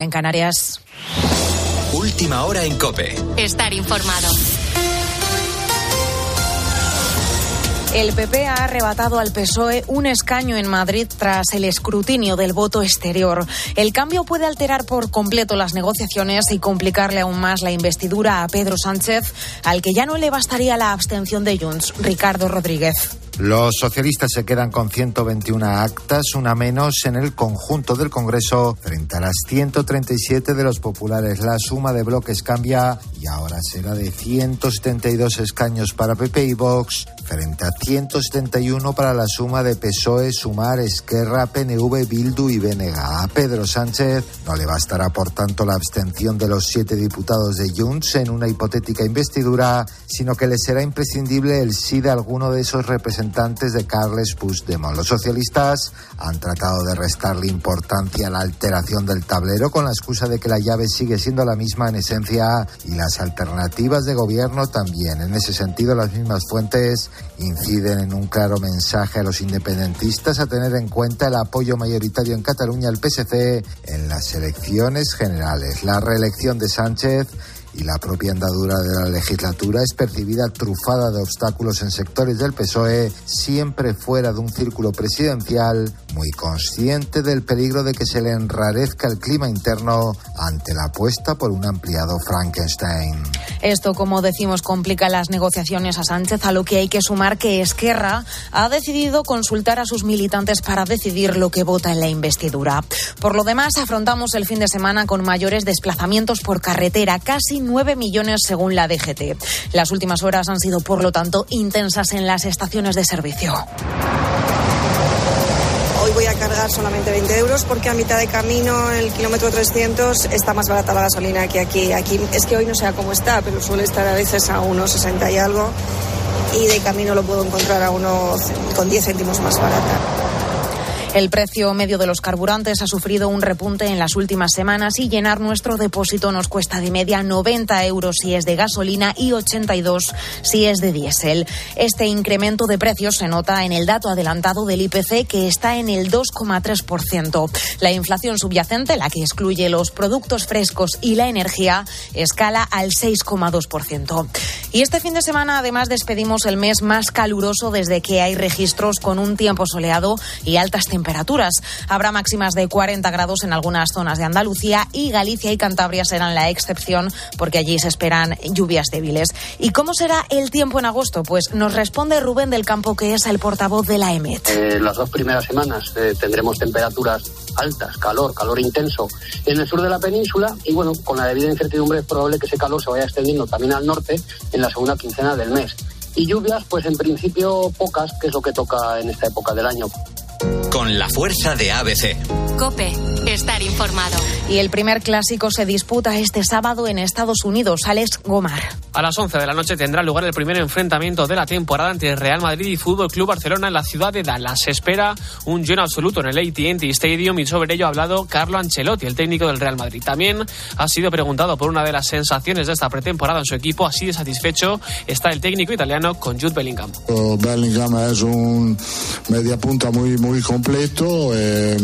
En Canarias. Última hora en Cope. Estar informado. El PP ha arrebatado al PSOE un escaño en Madrid tras el escrutinio del voto exterior. El cambio puede alterar por completo las negociaciones y complicarle aún más la investidura a Pedro Sánchez, al que ya no le bastaría la abstención de Junts, Ricardo Rodríguez. Los socialistas se quedan con 121 actas, una menos en el conjunto del Congreso frente a las 137 de los populares. La suma de bloques cambia y ahora será de 172 escaños para PP y Vox frente a 171 para la suma de PSOE, Sumar, Esquerra, PNV, Bildu y BNG. A Pedro Sánchez no le bastará, por tanto, la abstención de los siete diputados de Junts en una hipotética investidura, sino que le será imprescindible el sí de alguno de esos representantes de Carles Puigdemont. Los socialistas han tratado de restarle importancia a la alteración del tablero con la excusa de que la llave sigue siendo la misma en esencia y las alternativas de gobierno también. En ese sentido, las mismas fuentes inciden en un claro mensaje a los independentistas a tener en cuenta el apoyo mayoritario en Cataluña al PSC en las elecciones generales. La reelección de Sánchez y la propia andadura de la legislatura es percibida trufada de obstáculos en sectores del PSOE, siempre fuera de un círculo presidencial, muy consciente del peligro de que se le enrarezca el clima interno ante la apuesta por un ampliado Frankenstein. Esto, como decimos, complica las negociaciones a Sánchez, a lo que hay que sumar que Esquerra ha decidido consultar a sus militantes para decidir lo que vota en la investidura. Por lo demás, afrontamos el fin de semana con mayores desplazamientos por carretera, casi 9 millones según la DGT. Las últimas horas han sido, por lo tanto, intensas en las estaciones de servicio. Solamente 20 euros porque a mitad de camino, el kilómetro 300, está más barata la gasolina que aquí. Aquí es que hoy no sé cómo está, pero suele estar a veces a unos 60 y algo. Y de camino lo puedo encontrar a uno con 10 céntimos más barata. El precio medio de los carburantes ha sufrido un repunte en las últimas semanas y llenar nuestro depósito nos cuesta de media 90 euros si es de gasolina y 82 si es de diésel. Este incremento de precios se nota en el dato adelantado del IPC que está en el 2,3%. La inflación subyacente, la que excluye los productos frescos y la energía, escala al 6,2%. Y este fin de semana además despedimos el mes más caluroso desde que hay registros con un tiempo soleado y altas temperaturas temperaturas. Habrá máximas de 40 grados en algunas zonas de Andalucía y Galicia y Cantabria serán la excepción porque allí se esperan lluvias débiles. ¿Y cómo será el tiempo en agosto? Pues nos responde Rubén del Campo, que es el portavoz de la EMET. Eh, las dos primeras semanas eh, tendremos temperaturas altas, calor, calor intenso en el sur de la península y bueno, con la debida incertidumbre es probable que ese calor se vaya extendiendo también al norte en la segunda quincena del mes. Y lluvias, pues en principio pocas, que es lo que toca en esta época del año con la fuerza de ABC. Cope, estar informado. Y el primer clásico se disputa este sábado en Estados Unidos. Alex Gomar. A las 11 de la noche tendrá lugar el primer enfrentamiento de la temporada entre Real Madrid y Fútbol Club Barcelona en la ciudad de Dallas. Se espera un lleno absoluto en el AT&T Stadium y sobre ello ha hablado Carlo Ancelotti, el técnico del Real Madrid. También ha sido preguntado por una de las sensaciones de esta pretemporada en su equipo. Así de satisfecho está el técnico italiano con Jude Bellingham. Bellingham es un media punta muy muy completo. Eh,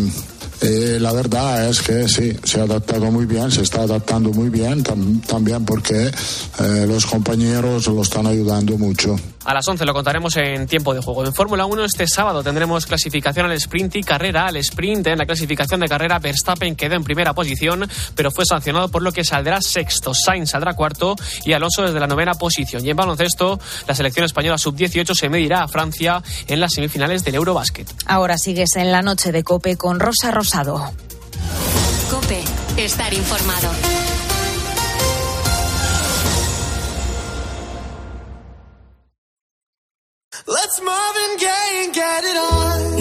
eh, la verdad es que sí, se ha adaptado muy bien, se está adaptando muy bien, también porque eh, los compañeros lo están ayudando mucho. A las 11 lo contaremos en tiempo de juego. En Fórmula 1 este sábado tendremos clasificación al sprint y carrera al sprint. En la clasificación de carrera Verstappen quedó en primera posición, pero fue sancionado por lo que saldrá sexto. Sainz saldrá cuarto y Alonso desde la novena posición. Y en baloncesto, la selección española sub-18 se medirá a Francia en las semifinales del Eurobasket. Ahora sigues en la noche de Cope con Rosa Rosado. Cope, estar informado.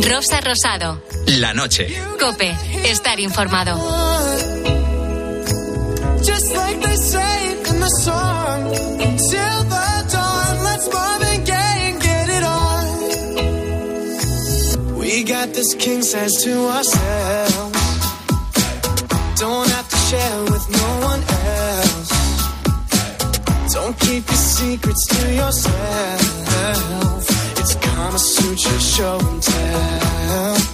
Rosa Rosado. La noche. Cope. Estar informado. Just like they say in the song. Till the dawn. Let's Marvin Gaye and get it on. We got this king says to ourselves. Kama Sutra show and tell.